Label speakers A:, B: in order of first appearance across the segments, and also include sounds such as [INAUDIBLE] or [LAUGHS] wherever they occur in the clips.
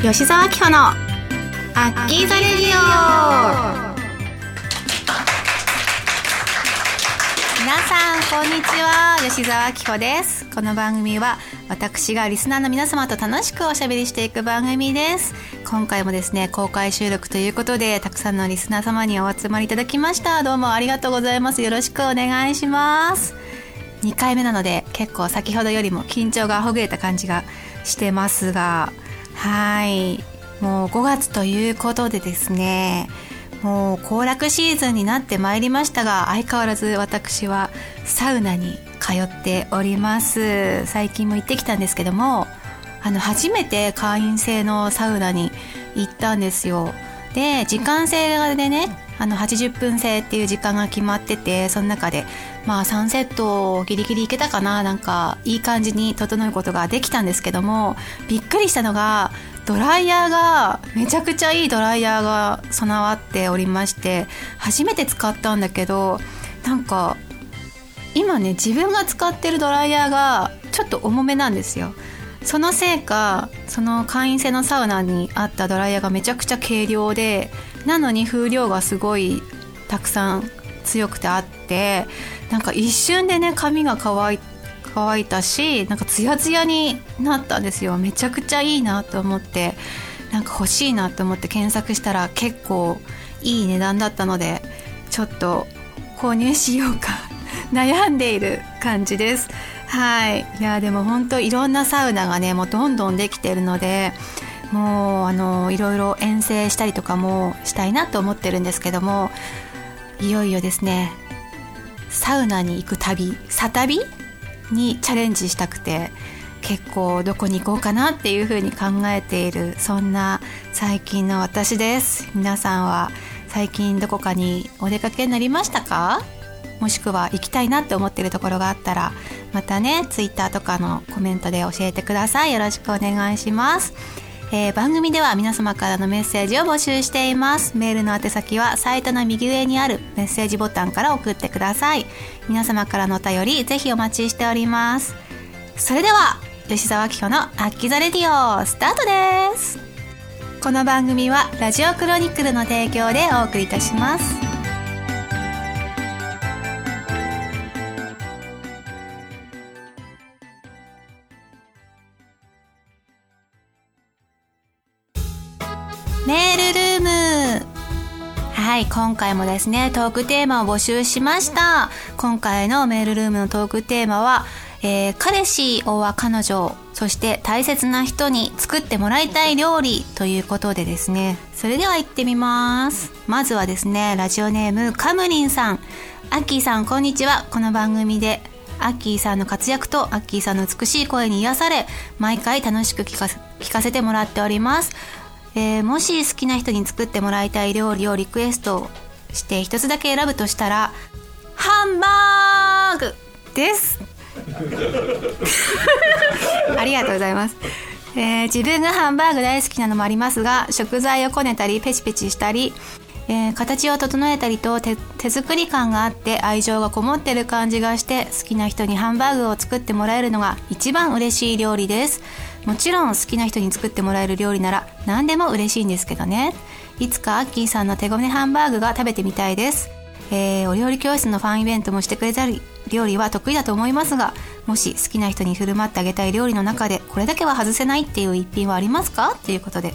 A: 吉沢明穂のアッキーザレディオ。皆さんこんにちは。吉沢明穂です。この番組は私がリスナーの皆様と楽しくおしゃべりしていく番組です。今回もですね公開収録ということでたくさんのリスナー様にお集まりいただきました。どうもありがとうございます。よろしくお願いします。2回目なので結構先ほどよりも緊張がほぐれた感じがしてますがはい。もう5月ということでですねもう行楽シーズンになってまいりましたが相変わらず私はサウナに通っております。最近も行ってきたんですけどもあの初めて会員制のサウナに行ったんですよ。で時間制でねあの80分制っていう時間が決まっててその中でまあ3セットギリギリいけたかななんかいい感じに整うことができたんですけどもびっくりしたのがドライヤーがめちゃくちゃいいドライヤーが備わっておりまして初めて使ったんだけどなんか今ね自分が使ってるドライヤーがちょっと重めなんですよ。そのせいかその会員制のサウナにあったドライヤーがめちゃくちゃ軽量でなのに風量がすごいたくさん強くてあってなんか一瞬でね髪が乾い乾いたしなんかツヤツヤになったんですよ。めちゃくちゃいいなと思って。なんか欲しいなと思って検索したら結構いい値段だったのでちょっと購入しようか。[LAUGHS] 悩んでいる感じです。はい。いやでも本当いろんなサウナがねもうどんどんできてるのでもうあのいろいろ遠征したりとかもしたいなと思ってるんですけどもいよいよですねサウナに行く旅サ旅にチャレンジしたくて結構どこに行こうかなっていうふうに考えているそんな最近の私です。皆さんは最近どこかにお出かけになりましたか？もしくは行きたいなって思ってるところがあったらまたねツイッターとかのコメントで教えてください。よろしくお願いします。えー、番組では皆様からのメッセージを募集しています。メールの宛先はサイトの右上にあるメッセージボタンから送ってください。皆様からのお便りぜひお待ちしております。それでは吉沢紀子の「アッキザレディオ」スタートです。この番組はラジオクロニクルの提供でお送りいたします。メールルーム。はい今回もですねトークテーマを募集しました。今回のメールルームのトークテーマは、えー、彼氏おは彼女そして大切な人に作ってもらいたい料理ということでですね。それでは行ってみます。まずはですねラジオネームカムリンさん。アッキーさんこんにちは。この番組でアッキーさんの活躍とアッキーさんの美しい声に癒され毎回楽しく聞か聞かせてもらっております。えー、もし好きな人に作ってもらいたい料理をリクエストして一つだけ選ぶとしたらハンバーグです。[LAUGHS] ありがとうございます、えー、自分がハンバーグ大好きなのもありますが食材をこねたりペチペチしたりえー、形を整えたりと手作り感があって愛情がこもってる感じがして好きな人にハンバーグを作ってもらえるのが一番嬉しい料理です。もちろん好きな人に作ってもらえる料理なら何でも嬉しいんですけどね。いつかアッキーさんの手ごねハンバーグが食べてみたいです、えー、お料理教室のファンイベントもしてくれたり料理は得意だと思いますがもし好きな人に振る舞ってあげたい料理の中でこれだけは外せないっていう一品はありますか？ということで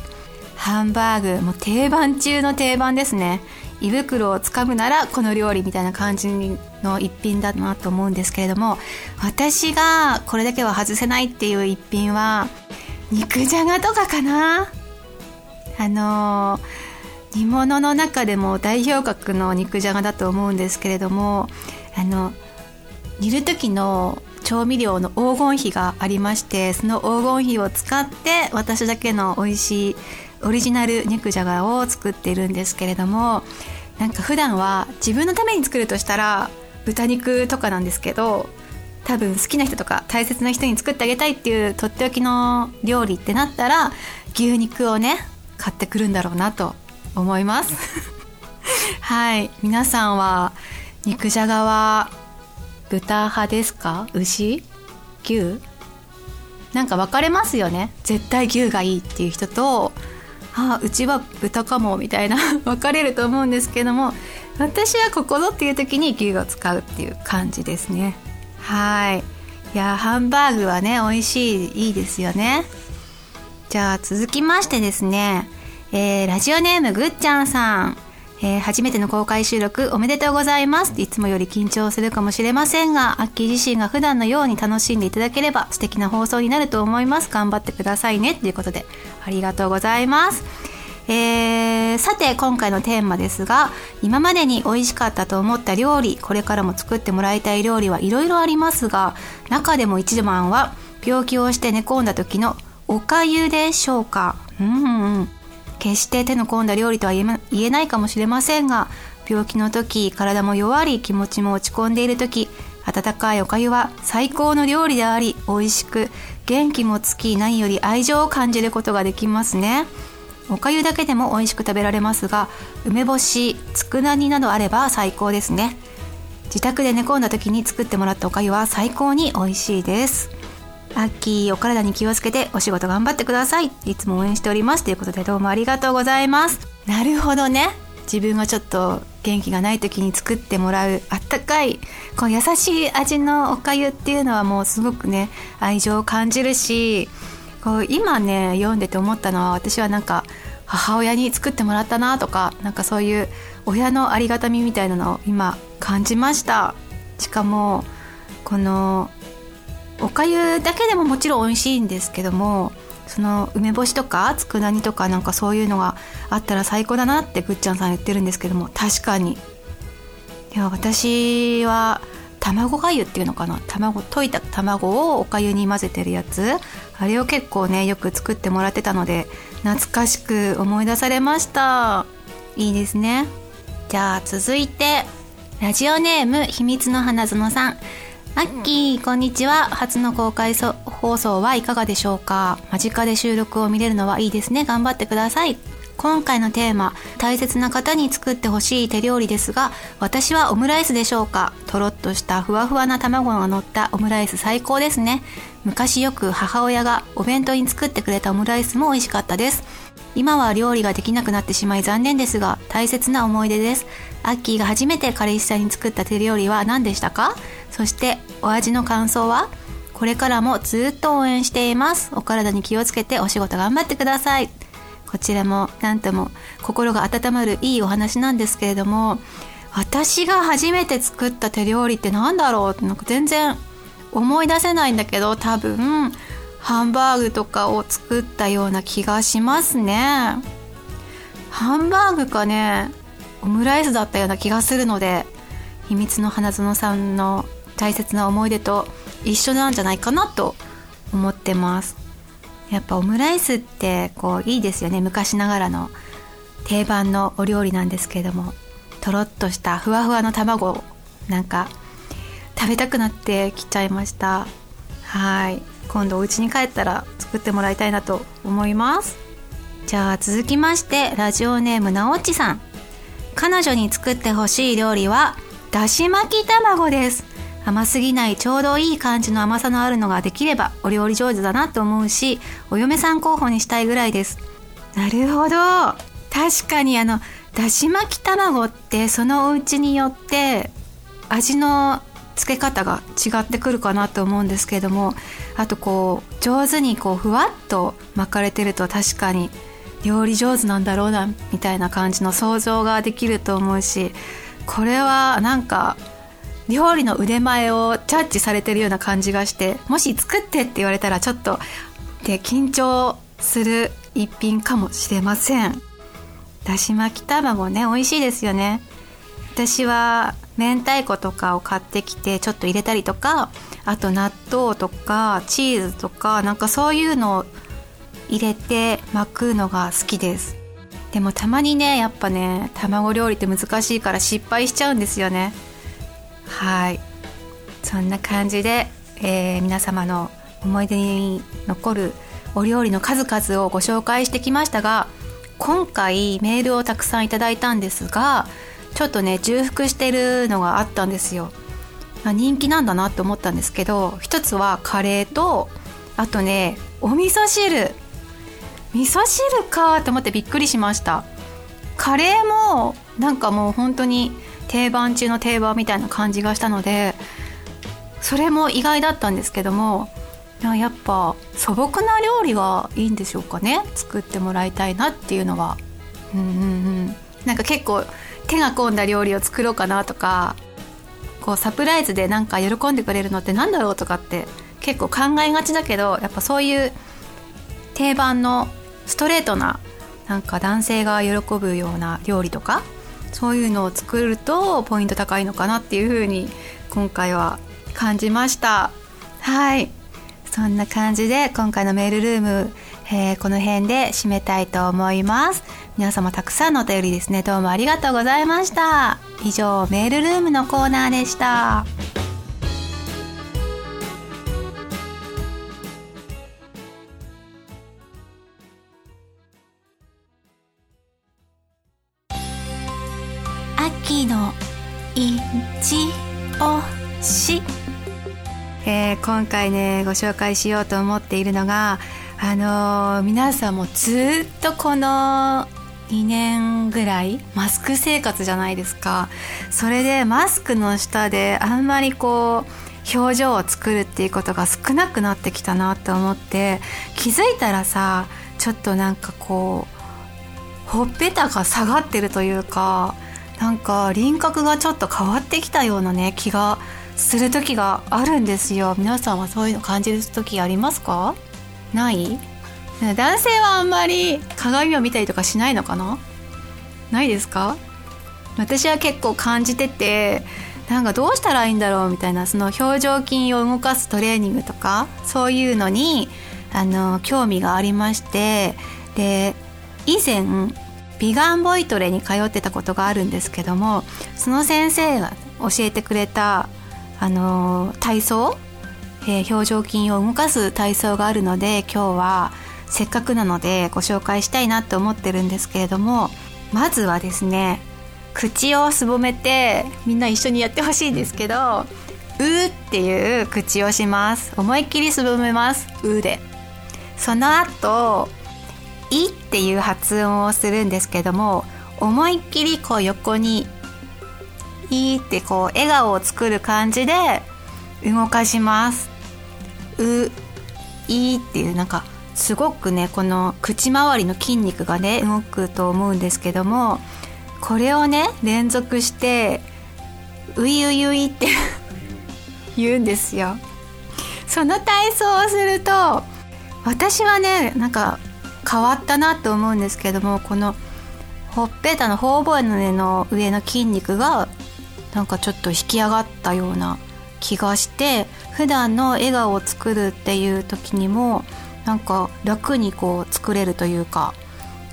A: ハンバーグもう定番中の定番ですね。胃袋をつかむならこの料理みたいな感じの一品だなと思うんですけれども私がこれだけは外せないっていう一品は肉じゃがとかかな。あの煮物の中でも代表格の肉じゃがだと思うんですけれどもあの煮る時の調味料の黄金比がありましてその黄金比を使って私だけの美味しいオリジナル肉じゃがを作っているんですけれどもなんか普段は自分のために作るとしたら豚肉とかなんですけど多分好きな人とか大切な人に作ってあげたいっていうとっておきの料理ってなったら牛肉をね買ってくるんだろうなと思います。[LAUGHS] はい。皆さんは肉じゃがは豚派ですか？牛？牛？なんか分かれますよね。絶対牛がいいっていう人とあうちは豚かもみたいな [LAUGHS] 分かれると思うんですけども私はここぞっていう時に牛を使うっていう感じですね。はい。いやハンバーグはね美味しいいいですよね。じゃあ続きましてですね、えー、ラジオネームぐっちゃんさん。えー、初めての公開収録おめでとうございます。いつもより緊張するかもしれませんがアッキー自身が普段のように楽しんでいただければ素敵な放送になると思います。頑張ってくださいね。ということでありがとうございます。えー、さて今回のテーマですが今までに美味しかったと思った料理これからも作ってもらいたい料理はいろいろありますが中でも一番は病気をして寝込んだ時のおかゆでしょうか？うん、うん決して手の込んだ料理とは言えないかもしれませんが病気の時体も弱り気持ちも落ち込んでいる時温かいおかゆは最高の料理であり美味しく元気もつき何より愛情を感じることができますね。おかゆだけでも美味しく食べられますが梅干し佃煮などあれば最高ですね。自宅で寝込んだ時に作ってもらったおかゆは最高に美味しいです。アッキーお体に気をつけてお仕事頑張ってください。いつも応援しております。ということでどうもありがとうございます。なるほどね。自分がちょっと元気がない時に作ってもらうあったかいこう優しい味のおかゆっていうのはもうすごくね愛情を感じるしこう今ね読んでて思ったのは私はなんか母親に作ってもらったなとかなんかそういう親のありがたみみたいなのを今感じました。しかもこのおかゆだけでももちろん美味しいんですけどもその梅干しとか佃煮とかなんかそういうのがあったら最高だなってぐっちゃんさん言ってるんですけども確かに。いや私は卵がゆっていうのかな？卵溶いた卵をおかゆに混ぜてるやつ。あれを結構ねよく作ってもらってたので懐かしく思い出されました。いいですね。じゃあ続いてラジオネーム秘密の花園さん。アッキーこんにちは。初の公開放送はいかがでしょうか？間近で収録を見れるのはいいですね。頑張ってください。今回のテーマ大切な方に作ってほしい手料理ですが私はオムライスでしょうか？とろっとしたふわふわな卵が乗ったオムライス最高ですね。昔よく母親がお弁当に作ってくれたオムライスも美味しかったです。今は料理ができなくなってしまい残念ですが大切な思い出です。アッキーが初めて彼氏さんに作った手料理は何でしたか？そしてお味の感想は？これからもずっと応援しています。お体に気をつけてお仕事頑張ってください。こちらも何とも心が温まるいいお話なんですけれども私が初めて作った手料理って何だろう？ってなんか全然思い出せないんだけど多分ハンバーグとかを作ったような気がしますね。ハンバーグかねオムライスだったような気がするので秘密の花園さんの大切な思い出と一緒なんじゃないかなと思ってます。やっぱオムライスってこういいですよね。昔ながらの定番のお料理なんですけれどもとろっとしたふわふわの卵なんか食べたくなってきちゃいました。はい。今度お家に帰ったら作ってもらいたいなと思います。じゃあ続きましてラジオネームなおっちさん。彼女に作ってほしい料理はだし巻き卵です。甘すぎないちょうどいい感じの甘さのあるのができればお料理上手だなと思うしお嫁さん候補にしたいぐらいです。なるほど。確かにあのだし巻き卵ってそのお家によって味の付け方が違ってくるかなと思うんですけどもあとこう上手にこうふわっと巻かれてると確かに料理上手なんだろうなみたいな感じの想像ができると思うしこれはなんか料理の腕前をジャッジされてるような感じがしてもし作ってって言われたらちょっとで緊張する一品かもしれません。だし巻き卵ね美味しいですよね。私は明太子とかを買ってきてちょっと入れたりとかあと納豆とかチーズとかなんかそういうのを入れて巻くのが好きです。でもたまにねやっぱね卵料理って難しいから失敗しちゃうんですよね。はい。そんな感じで、えー、皆様の思い出に残るお料理の数々をご紹介してきましたが今回メールをたくさんいただいたんですがちょっとね重複してるのがあったんですよ、ま、人気なんだなって思ったんですけど一つはカレーとあとねお味噌汁。味噌汁かと思ってびっくりしました。カレーもなんかもう本当に定番中の定番みたいな感じがしたのでそれも意外だったんですけどもやっぱ素朴な料理がいいんでしょうかね？作ってもらいたいなっていうのはうんうんうん。なんか結構手が込んだ料理を作ろうかなとかこうサプライズでなんか喜んでくれるのってなんだろうとかって結構考えがちだけどやっぱそういう定番のストレートななんか男性が喜ぶような料理とかそういうのを作るとポイント高いのかなっていうふうに今回は感じました。はい。そんな感じで今回のメールルーム、えー、この辺で締めたいと思います。皆様たくさんのお便りですね。どうもありがとうございました。以上メールルームのコーナーでした。今回ねご紹介しようと思っているのがあのー、皆さんもずっとこの2年ぐらいマスク生活じゃないですか。それでマスクの下であんまりこう表情を作るっていうことが少なくなってきたなと思って気づいたらさちょっとなんかこうほっぺたが下がってるというかなんか輪郭がちょっと変わってきたようなね気がする時があるんですよ。皆さんはそういうの感じる時ありますか？ない？男性はあんまり鏡を見たりとかしないのかな？ないですか？私は結構感じててなんかどうしたらいいんだろうみたいなその表情筋を動かすトレーニングとかそういうのにあの興味がありましてで以前ビガンボイトレに通ってたことがあるんですけどもその先生が教えてくれた、あの、体操、えー、表情筋を動かす体操があるので今日はせっかくなのでご紹介したいなと思ってるんですけれどもまずはですね口をすぼめてみんな一緒にやってほしいんですけど「う」っていう口をします。思いっきりすぼめます「う」で。その後いっていう発音をするんですけども思いっきりこう横にいってこう笑顔を作る感じで動かします。ういっていうなんかすごくねこの口周りの筋肉がね動くと思うんですけどもこれをね連続してういういういって [LAUGHS] 言うんですよ。その体操をすると私はねなんか変わったなと思うんですけどもこのほっぺたの頬骨の上の筋肉がなんかちょっと引き上がったような気がして普段の笑顔を作るっていう時にもなんか楽にこう作れるというか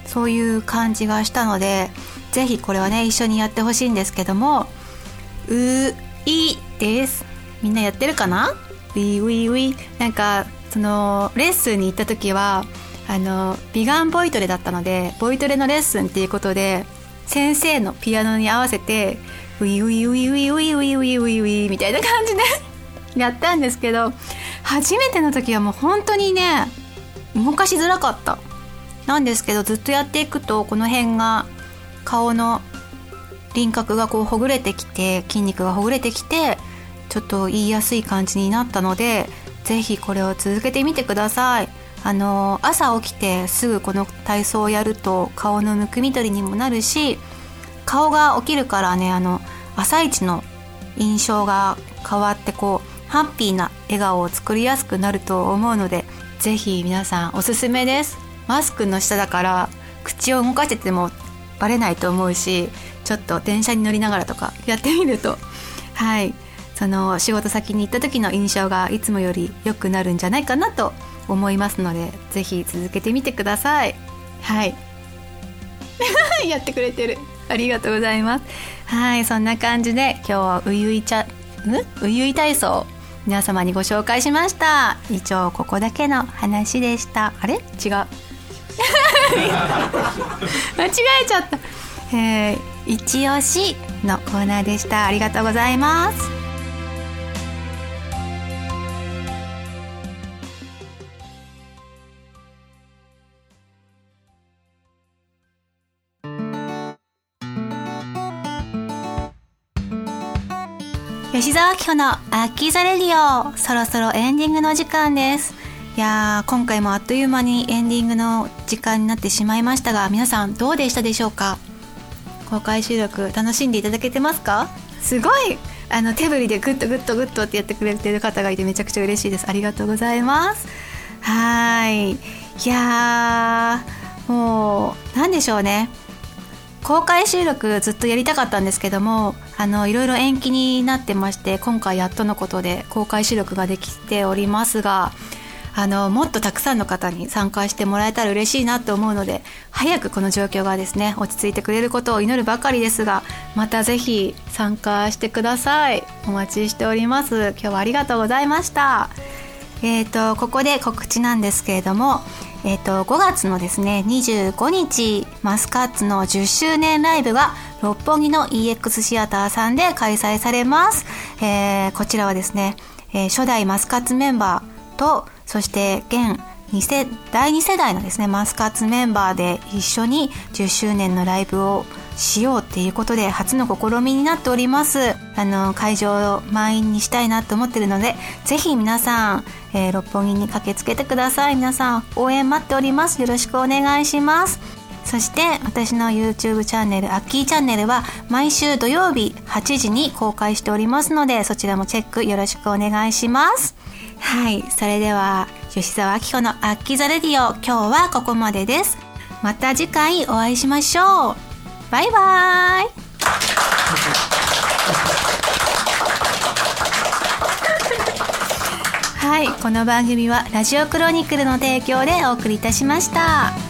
A: そういう感じがしたので是非これはね一緒にやってほしいんですけども「うい」です。みんなやってるかな？ウィウィウィなんかそのレッスンに行った時はあの美顔ボイトレだったのでボイトレのレッスンっていうことで先生のピアノに合わせてウィウィウィウィウィウィウィウィウィみたいな感じで [LAUGHS] やったんですけど初めての時はもう本当にね動かしづらかった。なんですけどずっとやっていくとこの辺が顔の輪郭がこうほぐれてきて筋肉がほぐれてきてちょっと言いやすい感じになったので是非これを続けてみてください。あの朝起きてすぐこの体操をやると顔のむくみ取りにもなるし顔が起きるからねあの朝一の印象が変わってこうハッピーな笑顔を作りやすくなると思うので是非皆さんおすすめです。マスクの下だから口を動かしててもバレないと思うしちょっと電車に乗りながらとかやってみるとはい。その仕事先に行った時の印象がいつもより良くなるんじゃないかなと思いますのでぜひ続けてみてください。はい。[LAUGHS] やってくれてる。ありがとうございます。はいそんな感じで今日はうゆいちゃううゆい体操皆様にご紹介しました。一応ここだけの話でした。あれ？違う。[LAUGHS] 間違えちゃった、えー、一押しのコーナーでした。ありがとうございます。吉沢明穂のアッキーザレディオそろそろエンディングの時間です。いやー今回もあっという間にエンディングの時間になってしまいましたが皆さんどうでしたでしょうか？公開収録楽しんでいただけてますか？すごい。あの手振りでグッとグッとグッとってやってくれてる方がいてめちゃくちゃ嬉しいです。ありがとうございます。はい。いやーもう何でしょうね。公開収録ずっとやりたかったんですけどもあのいろいろ延期になってまして今回やっとのことで公開収録ができておりますがあのもっとたくさんの方に参加してもらえたら嬉しいなと思うので早くこの状況がですね落ち着いてくれることを祈るばかりですがまたぜひ参加してください。お待ちしております。今日はありがとうございました。えっ、ー、とここで告知なんですけれどもえーと、5月のですね25日マスカッツの10周年ライブが六本木の EX シアターさんで開催されます、えー、こちらはですね、えー、初代マスカッツメンバーとそして現2世第2世代のですねマスカッツメンバーで一緒に10周年のライブをしようっていうことで初の試みになっております。あの会場を満員にしたいなと思ってるのでぜひ皆さん、えー、六本木に駆けつけてください。皆さん応援待っております。よろしくお願いします。そして私の YouTube チャンネルアッキーチャンネルは毎週土曜日8時に公開しておりますのでそちらもチェックよろしくお願いします。はい。それでは吉沢明子のアッキーザレディオ今日はここまでです。また次回お会いしましょう。バイバーイ。はいこの番組はラジオクロニクルの提供でお送りいたしました。